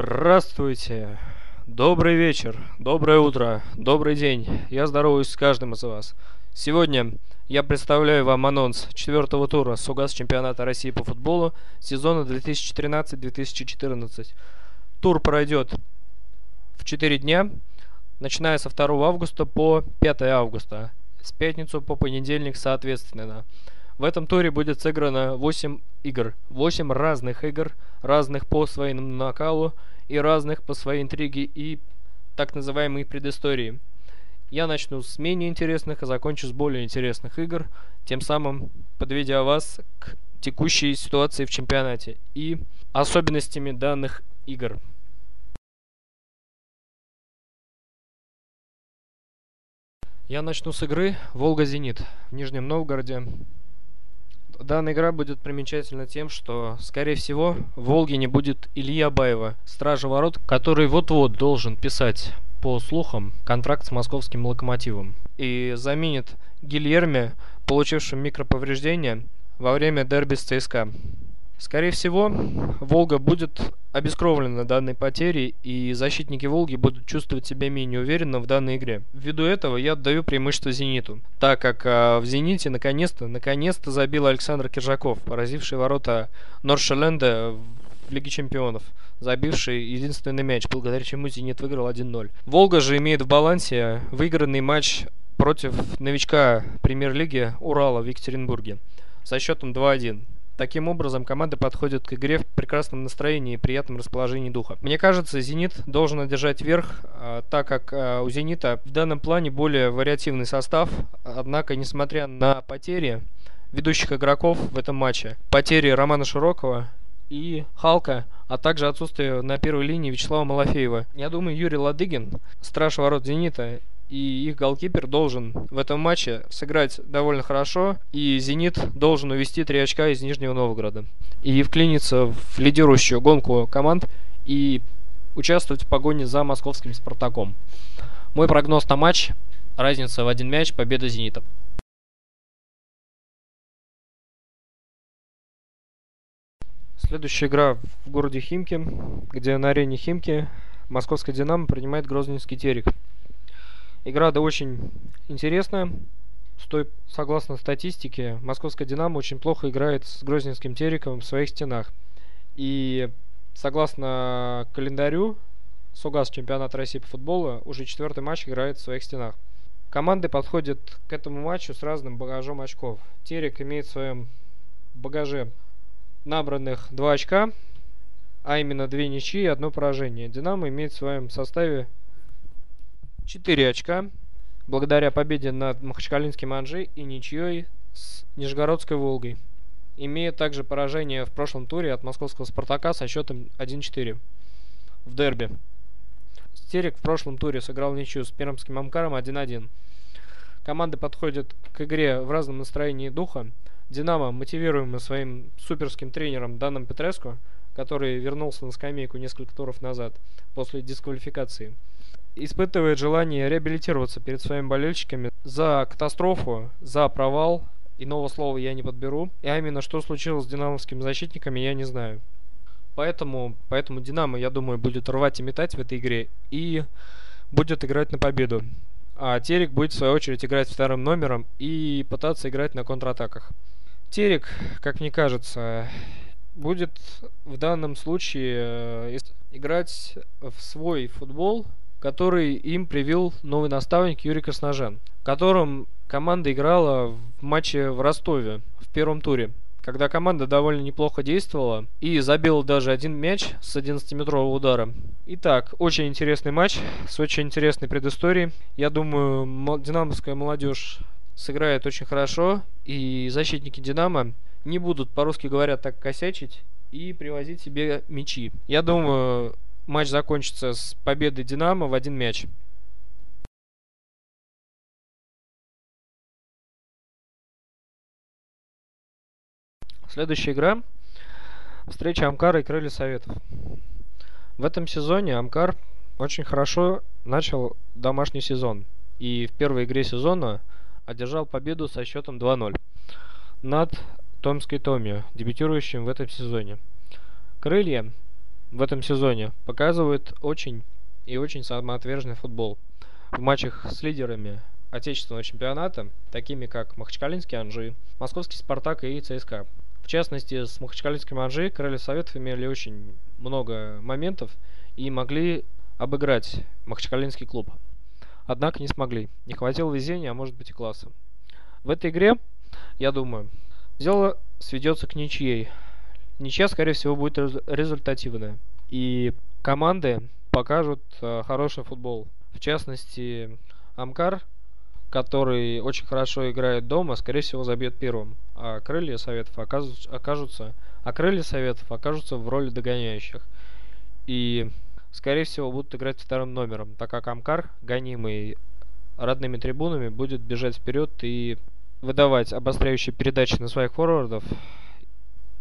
Здравствуйте! Добрый вечер, доброе утро, добрый день. Я здороваюсь с каждым из вас. Сегодня я представляю вам анонс четвертого тура Сугас чемпионата России по футболу сезона 2013-2014. Тур пройдет в 4 дня, начиная со 2 августа по 5 августа. С пятницу по понедельник соответственно. В этом туре будет сыграно 8 игр. 8 разных игр, разных по своему накалу и разных по своей интриге и так называемой предыстории. Я начну с менее интересных, а закончу с более интересных игр, тем самым подведя вас к текущей ситуации в чемпионате и особенностями данных игр. Я начну с игры «Волга-Зенит» в Нижнем Новгороде Данная игра будет примечательна тем, что, скорее всего, в Волге не будет Ильи Абаева, стража ворот, который вот-вот должен писать, по слухам, контракт с московским локомотивом. И заменит Гильерме, получившим микроповреждения во время дерби с ЦСКА. Скорее всего, Волга будет обескровлена данной потерей, и защитники Волги будут чувствовать себя менее уверенно в данной игре. Ввиду этого я отдаю преимущество Зениту, так как а, в Зените наконец-то, наконец-то забил Александр Киржаков, поразивший ворота Норшеленда в Лиге Чемпионов, забивший единственный мяч, благодаря чему Зенит выиграл 1-0. Волга же имеет в балансе выигранный матч против новичка премьер-лиги Урала в Екатеринбурге со счетом 2-1. Таким образом, команда подходит к игре в прекрасном настроении и приятном расположении духа. Мне кажется, «Зенит» должен одержать верх, а, так как а, у «Зенита» в данном плане более вариативный состав. Однако, несмотря на потери ведущих игроков в этом матче, потери Романа Широкого и Халка, а также отсутствие на первой линии Вячеслава Малафеева. Я думаю, Юрий Ладыгин, страж ворот «Зенита», и их голкипер должен в этом матче сыграть довольно хорошо, и «Зенит» должен увести три очка из Нижнего Новгорода и вклиниться в лидирующую гонку команд и участвовать в погоне за московским «Спартаком». Мой прогноз на матч – разница в один мяч, победа «Зенита». Следующая игра в городе Химки, где на арене Химки московская «Динамо» принимает Грозненский «Терек». Игра да очень интересная. Стой, согласно статистике, московская «Динамо» очень плохо играет с Грозненским Тереком в своих стенах. И согласно календарю, Сугас чемпионат России по футболу уже четвертый матч играет в своих стенах. Команды подходят к этому матчу с разным багажом очков. Терек имеет в своем багаже набранных 2 очка, а именно 2 ничьи и одно поражение. Динамо имеет в своем составе 4 очка благодаря победе над Махачкалинским Анжи и ничьей с Нижегородской Волгой. Имея также поражение в прошлом туре от московского Спартака со счетом 1-4 в дерби. Стерик в прошлом туре сыграл ничью с пермским Амкаром 1-1. Команды подходят к игре в разном настроении духа. Динамо, мотивируемый своим суперским тренером Даном Петреско, который вернулся на скамейку несколько туров назад после дисквалификации – испытывает желание реабилитироваться перед своими болельщиками за катастрофу, за провал. Иного слова я не подберу. И а именно, что случилось с динамовскими защитниками, я не знаю. Поэтому, поэтому Динамо, я думаю, будет рвать и метать в этой игре и будет играть на победу. А Терек будет, в свою очередь, играть вторым номером и пытаться играть на контратаках. Терек, как мне кажется, будет в данном случае э, играть в свой футбол, который им привил новый наставник Юрий Красножан, которым команда играла в матче в Ростове в первом туре когда команда довольно неплохо действовала и забила даже один мяч с 11-метрового удара. Итак, очень интересный матч с очень интересной предысторией. Я думаю, динамовская молодежь сыграет очень хорошо, и защитники Динамо не будут, по-русски говоря, так косячить и привозить себе мячи. Я думаю, матч закончится с победой Динамо в один мяч. Следующая игра. Встреча Амкара и Крылья Советов. В этом сезоне Амкар очень хорошо начал домашний сезон. И в первой игре сезона одержал победу со счетом 2-0 над Томской Томи, дебютирующим в этом сезоне. Крылья в этом сезоне показывают очень и очень самоотверженный футбол. В матчах с лидерами отечественного чемпионата, такими как Махачкалинский Анжи, Московский Спартак и ЦСКА. В частности, с Махачкалинским Анжи крылья Советов имели очень много моментов и могли обыграть Махачкалинский клуб. Однако не смогли. Не хватило везения, а может быть и класса. В этой игре, я думаю, дело сведется к ничьей. Ничья, скорее всего, будет результативная. И команды покажут э, хороший футбол. В частности, Амкар который очень хорошо играет дома, скорее всего, забьет первым. А крылья советов окажутся, окажутся, а крылья советов окажутся в роли догоняющих. И, скорее всего, будут играть вторым номером, так как Амкар, гонимый родными трибунами, будет бежать вперед и выдавать обостряющие передачи на своих форвардов.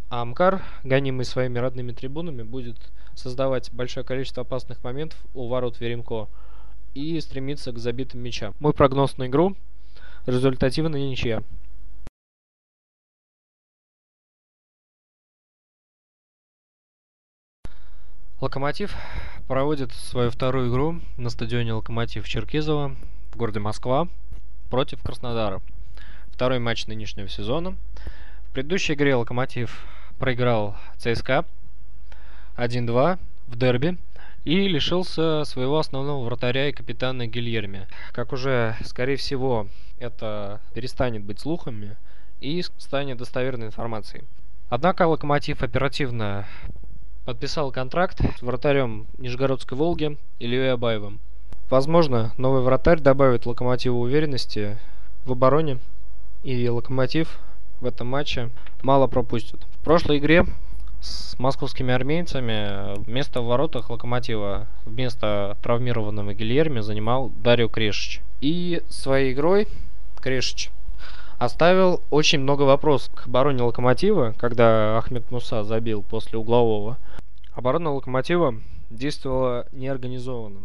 Амкар, гонимый своими родными трибунами, будет создавать большое количество опасных моментов у ворот Веремко и стремиться к забитым мячам. Мой прогноз на игру результативная ничья. Локомотив проводит свою вторую игру на стадионе Локомотив Черкизово в городе Москва против Краснодара. Второй матч нынешнего сезона. Предыдущей игре Локомотив проиграл ЦСКА 1-2 в дерби и лишился своего основного вратаря и капитана Гильерми. Как уже, скорее всего, это перестанет быть слухами и станет достоверной информацией. Однако Локомотив оперативно подписал контракт с вратарем Нижегородской Волги Ильей Абаевым. Возможно, новый вратарь добавит Локомотиву уверенности в обороне, и Локомотив в этом матче мало пропустит. В прошлой игре с московскими армейцами вместо в воротах Локомотива, вместо травмированного Гильерми занимал Дарио Крешич. И своей игрой Крешич оставил очень много вопросов к обороне Локомотива, когда Ахмед Муса забил после углового. Оборона Локомотива действовала неорганизованно.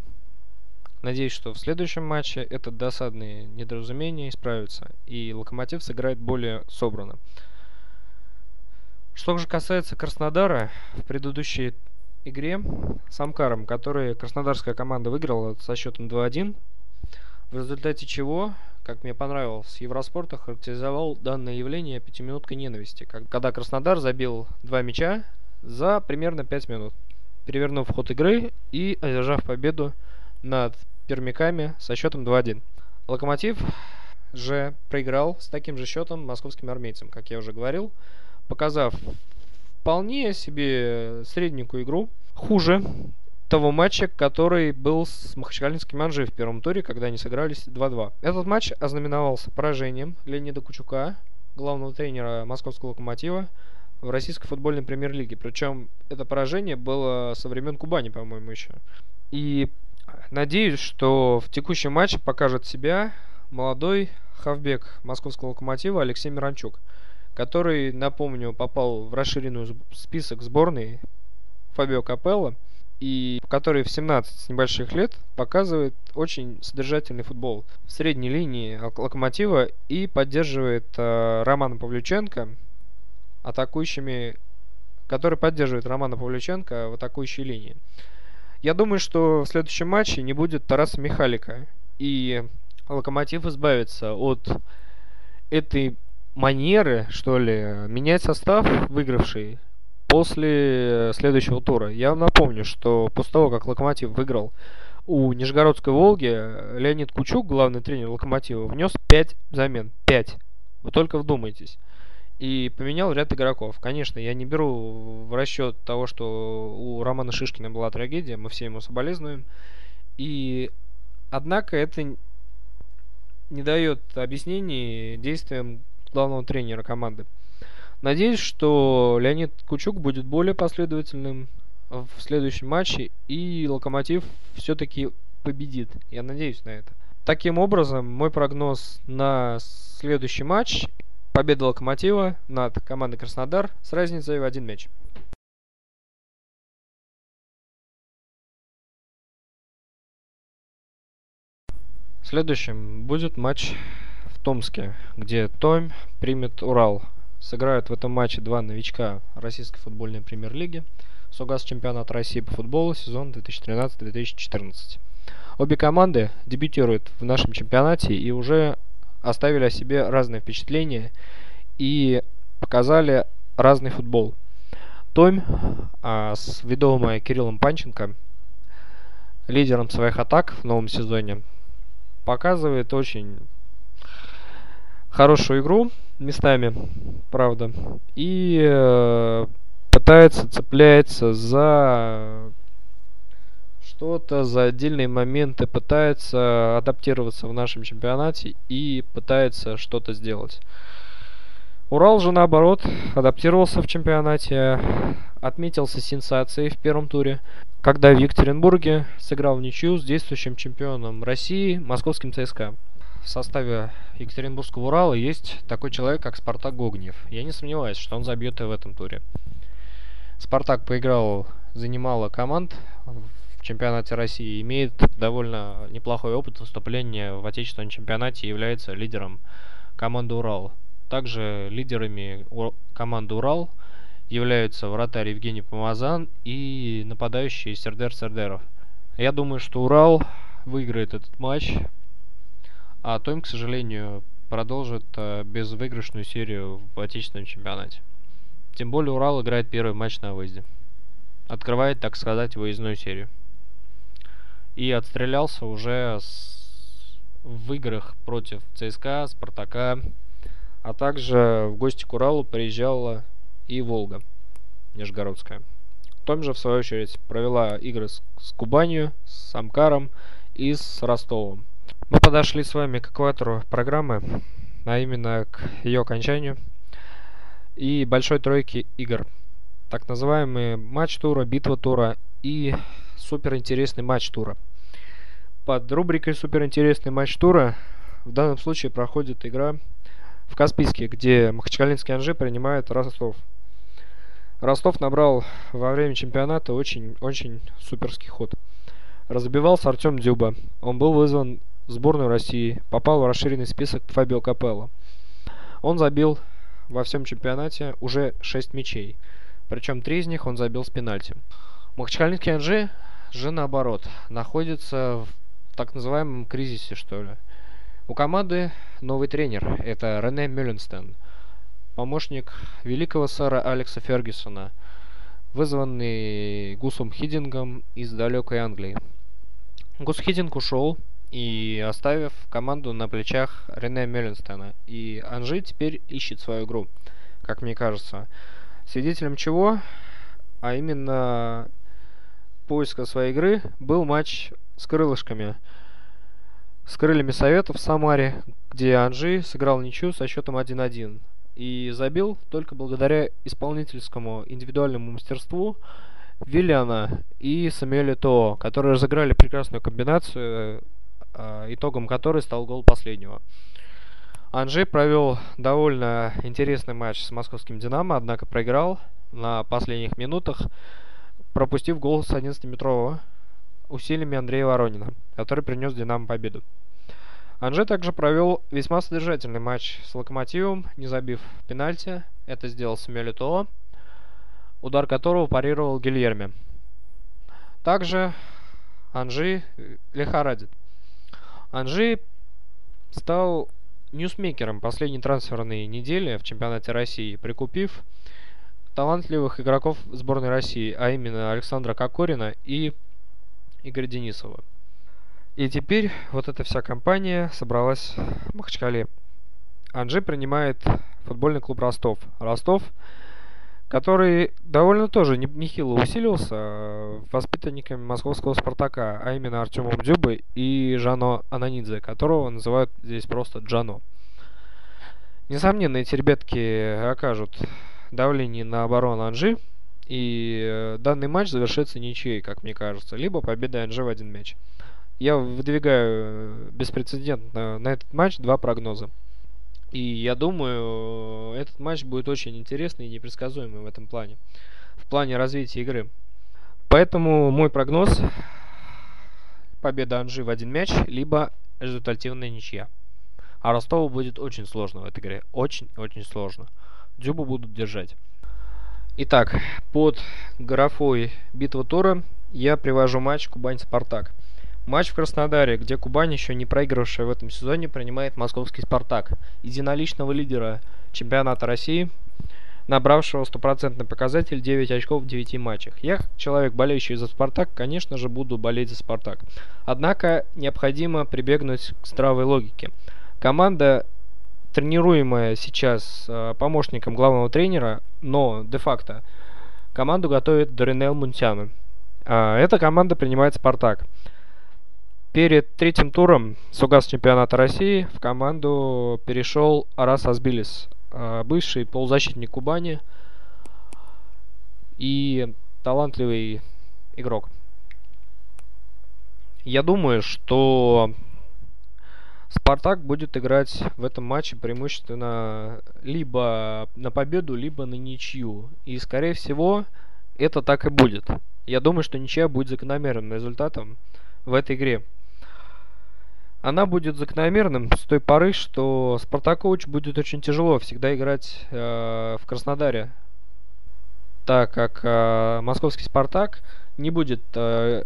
Надеюсь, что в следующем матче это досадные недоразумения исправятся, и Локомотив сыграет более собрано. Что же касается Краснодара, в предыдущей игре с Амкаром, который краснодарская команда выиграла со счетом 2-1, в результате чего, как мне понравилось, Евроспорт охарактеризовал данное явление пятиминуткой ненависти, когда Краснодар забил два мяча за примерно 5 минут, перевернув ход игры и одержав победу над пермяками со счетом 2-1. Локомотив же проиграл с таким же счетом московским армейцам, как я уже говорил, показав вполне себе средненькую игру. Хуже того матча, который был с Махачкалинским Анжи в первом туре, когда они сыгрались 2-2. Этот матч ознаменовался поражением Леонида Кучука, главного тренера московского локомотива, в российской футбольной премьер-лиге. Причем это поражение было со времен Кубани, по-моему, еще. И надеюсь, что в текущем матче покажет себя молодой хавбек московского локомотива Алексей Миранчук который, напомню, попал в расширенную список сборной Фабио Капелло, и который в 17 с небольших лет показывает очень содержательный футбол в средней линии Локомотива и поддерживает э, Романа Павлюченко атакующими, который поддерживает Романа Павлюченко в атакующей линии. Я думаю, что в следующем матче не будет Тараса Михалика, и Локомотив избавится от этой манеры, что ли, менять состав выигравший после следующего тура. Я напомню, что после того, как Локомотив выиграл у Нижегородской Волги, Леонид Кучук, главный тренер Локомотива, внес 5 замен. 5. Вы только вдумайтесь. И поменял ряд игроков. Конечно, я не беру в расчет того, что у Романа Шишкина была трагедия, мы все ему соболезнуем. И однако это не дает объяснений действиям главного тренера команды. Надеюсь, что Леонид Кучук будет более последовательным в следующем матче и Локомотив все-таки победит. Я надеюсь на это. Таким образом, мой прогноз на следующий матч победа Локомотива над командой Краснодар с разницей в один мяч. Следующим будет матч Томске, где Том примет Урал. Сыграют в этом матче два новичка российской футбольной премьер-лиги. Согаз чемпионат России по футболу сезон 2013-2014. Обе команды дебютируют в нашем чемпионате и уже оставили о себе разные впечатления и показали разный футбол. Томь а, с ведомой Кириллом Панченко, лидером своих атак в новом сезоне, показывает очень хорошую игру местами, правда, и э, пытается, цепляется за что-то, за отдельные моменты, пытается адаптироваться в нашем чемпионате и пытается что-то сделать. Урал же наоборот адаптировался в чемпионате, отметился сенсацией в первом туре, когда в Екатеринбурге сыграл в ничью с действующим чемпионом России московским ЦСКА. В составе Екатеринбургского Урала есть такой человек, как Спартак Гогнев. Я не сомневаюсь, что он забьет и в этом туре. Спартак поиграл за немало команд чемпионате России, имеет довольно неплохой опыт выступления в отечественном чемпионате и является лидером команды Урал. Также лидерами команды Урал являются вратарь Евгений Помазан и нападающий Сердер Сердеров. Я думаю, что Урал выиграет этот матч, а Том, к сожалению, продолжит э, безвыигрышную серию в отечественном чемпионате. Тем более Урал играет первый матч на выезде. Открывает, так сказать, выездную серию. И отстрелялся уже с... в играх против ЦСКА, Спартака, а также в гости к Уралу приезжала и Волга Нижегородская. Том же, в свою очередь, провела игры с, с Кубанью, с Амкаром и с Ростовом. Мы подошли с вами к экватору программы, а именно к ее окончанию и большой тройки игр. Так называемый матч тура, битва тура и суперинтересный матч тура. Под рубрикой суперинтересный матч тура в данном случае проходит игра в Каспийске, где Махачкалинский Анжи принимает Ростов. Ростов набрал во время чемпионата очень-очень суперский ход. Разбивался Артем Дюба. Он был вызван в сборную России, попал в расширенный список Фабио Капелло. Он забил во всем чемпионате уже 6 мячей. Причем 3 из них он забил с пенальти. Махачкалинский Анжи же наоборот находится в так называемом кризисе, что ли. У команды новый тренер. Это Рене Мюлленстен. Помощник великого сэра Алекса Фергюсона, вызванный Гусом Хидингом из далекой Англии. Гус Хидинг ушел и оставив команду на плечах Рене Мюлленстена. И Анжи теперь ищет свою игру, как мне кажется. Свидетелем чего, а именно поиска своей игры, был матч с крылышками – с крыльями Советов в Самаре, где Анжи сыграл ничью со счетом 1-1 и забил только благодаря исполнительскому индивидуальному мастерству Виллиана и Самуэля То, которые разыграли прекрасную комбинацию, э, итогом которой стал гол последнего. Анжи провел довольно интересный матч с московским «Динамо», однако проиграл на последних минутах, пропустив гол с 11-метрового усилиями Андрея Воронина, который принес «Динамо» победу. Анже также провел весьма содержательный матч с Локомотивом, не забив пенальти. Это сделал Самюэль Тоа, удар которого парировал Гильерми. Также Анжи лихорадит. Анжи стал ньюсмейкером последней трансферной недели в чемпионате России, прикупив талантливых игроков сборной России, а именно Александра Кокорина и Игоря Денисова. И теперь вот эта вся компания собралась в Махачкале. Анжи принимает футбольный клуб Ростов. Ростов, который довольно тоже нехило усилился э, воспитанниками московского Спартака, а именно Артемом Дюбой и Жано Ананидзе, которого называют здесь просто Джано. Несомненно, эти ребятки окажут давление на оборону Анжи, и э, данный матч завершится ничьей, как мне кажется, либо победой Анжи в один мяч. Я выдвигаю э, беспрецедентно на этот матч два прогноза. И я думаю, этот матч будет очень интересный и непредсказуемый в этом плане. В плане развития игры. Поэтому мой прогноз победа Анжи в один мяч, либо результативная ничья. А Ростову будет очень сложно в этой игре. Очень-очень сложно. Дюбу будут держать. Итак, под графой «Битва тура» я привожу матч Кубань-Спартак. Матч в Краснодаре, где Кубань, еще не проигравшая в этом сезоне, принимает московский «Спартак», единоличного лидера чемпионата России, набравшего стопроцентный показатель 9 очков в 9 матчах. Я, человек, болеющий за «Спартак», конечно же, буду болеть за «Спартак». Однако необходимо прибегнуть к здравой логике. Команда тренируемая сейчас э, помощником главного тренера, но де-факто команду готовит Доринел Мунтяна. Э, эта команда принимает «Спартак». Перед третьим туром Сугас чемпионата России в команду перешел Арас Азбилис, э, бывший полузащитник Кубани и талантливый игрок. Я думаю, что Спартак будет играть в этом матче преимущественно либо на победу, либо на ничью. И, скорее всего, это так и будет. Я думаю, что ничья будет закономерным результатом в этой игре. Она будет закономерным с той поры, что Спартакович будет очень тяжело всегда играть э, в Краснодаре, так как э, московский Спартак не будет э,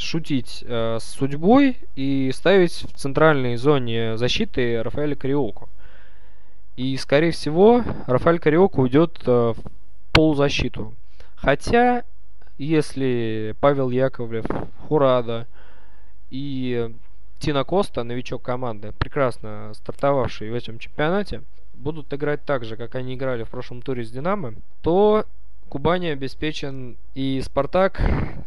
шутить э, с судьбой и ставить в центральной зоне защиты Рафаэля Кариоку. И, скорее всего, Рафаэль Кариоку уйдет э, в полузащиту. Хотя, если Павел Яковлев, Хурада и Тина Коста, новичок команды, прекрасно стартовавший в этом чемпионате, будут играть так же, как они играли в прошлом туре с Динамо, то Кубани обеспечен и Спартак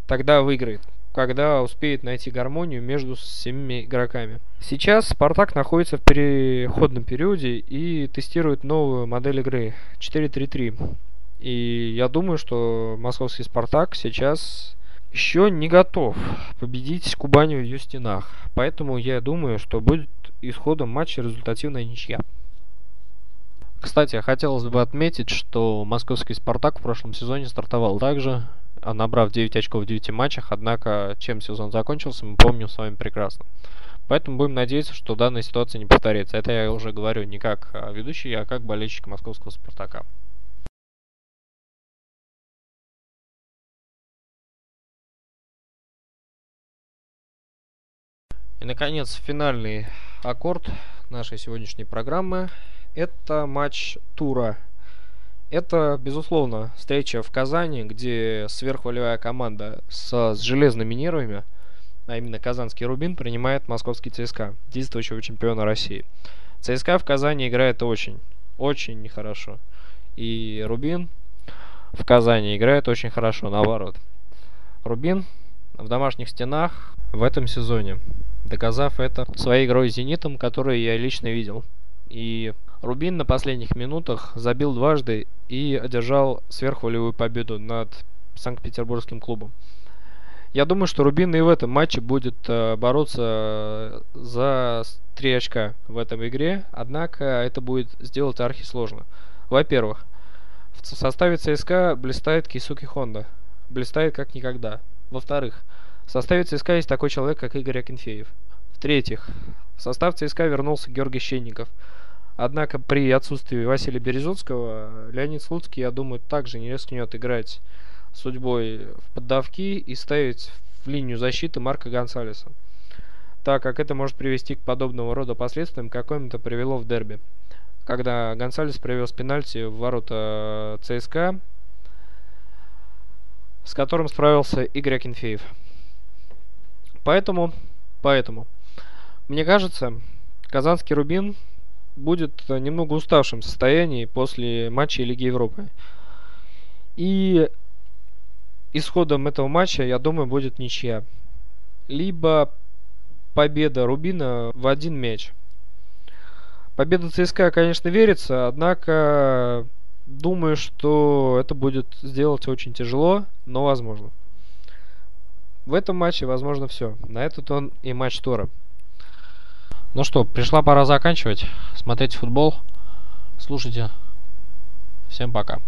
тогда выиграет когда успеет найти гармонию между всеми игроками. Сейчас Спартак находится в переходном периоде и тестирует новую модель игры 4-3-3. И я думаю, что московский Спартак сейчас еще не готов победить Кубани в ее стенах. Поэтому я думаю, что будет исходом матча результативная ничья. Кстати, хотелось бы отметить, что московский Спартак в прошлом сезоне стартовал также набрав 9 очков в 9 матчах, однако чем сезон закончился, мы помним с вами прекрасно. Поэтому будем надеяться, что данная ситуация не повторится. Это я уже говорю не как а, ведущий, а как болельщик московского «Спартака». И, наконец, финальный аккорд нашей сегодняшней программы – это матч тура это, безусловно, встреча в Казани, где сверхволевая команда с, с железными нервами, а именно Казанский Рубин, принимает московский ЦСКА, действующего чемпиона России. ЦСКА в Казани играет очень, очень нехорошо. И Рубин в Казани играет очень хорошо, наоборот. Рубин в домашних стенах в этом сезоне, доказав это своей игрой с «Зенитом», которую я лично видел. И Рубин на последних минутах забил дважды и одержал сверхволевую победу над Санкт-Петербургским клубом. Я думаю, что Рубин и в этом матче будет э, бороться за 3 очка в этом игре, однако это будет сделать архи сложно. Во-первых, в составе ЦСКА блистает Кисуки Хонда. Блистает как никогда. Во-вторых, в составе ЦСКА есть такой человек, как Игорь Акинфеев. В-третьих, в состав ЦСКА вернулся Георгий Щенников – Однако при отсутствии Василия Березутского Леонид Слуцкий, я думаю, также не рискнет играть судьбой в поддавки и ставить в линию защиты Марка Гонсалеса, так как это может привести к подобного рода последствиям, каким-то привело в дерби, когда Гонсалес привез пенальти в ворота ЦСКА, с которым справился Игорь Акинфеев. Поэтому, поэтому, мне кажется, Казанский Рубин будет немного уставшем состоянии после матча Лиги Европы. И исходом этого матча, я думаю, будет ничья. Либо победа Рубина в один мяч. Победа ЦСКА, конечно, верится, однако думаю, что это будет сделать очень тяжело, но возможно. В этом матче возможно все. На этот он и матч Тора. Ну что, пришла пора заканчивать. Смотрите футбол. Слушайте. Всем пока.